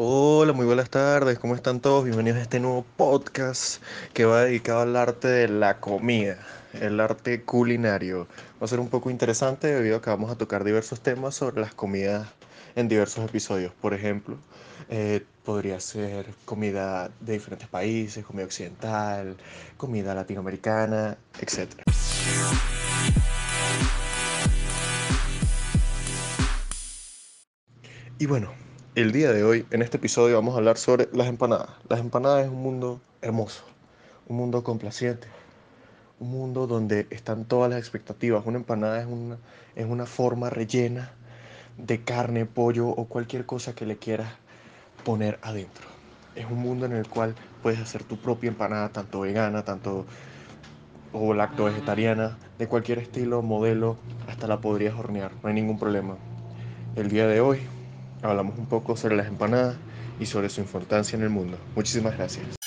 Hola, muy buenas tardes, ¿cómo están todos? Bienvenidos a este nuevo podcast que va dedicado al arte de la comida, el arte culinario. Va a ser un poco interesante debido a que vamos a tocar diversos temas sobre las comidas en diversos episodios. Por ejemplo, eh, podría ser comida de diferentes países, comida occidental, comida latinoamericana, etc. Y bueno, el día de hoy, en este episodio, vamos a hablar sobre las empanadas. Las empanadas es un mundo hermoso, un mundo complaciente, un mundo donde están todas las expectativas. Una empanada es una, es una forma rellena de carne, pollo o cualquier cosa que le quieras poner adentro. Es un mundo en el cual puedes hacer tu propia empanada, tanto vegana, tanto o lacto vegetariana, de cualquier estilo, modelo, hasta la podrías hornear, no hay ningún problema. El día de hoy hablamos un poco sobre las empanadas y sobre su importancia en el mundo. Muchísimas gracias.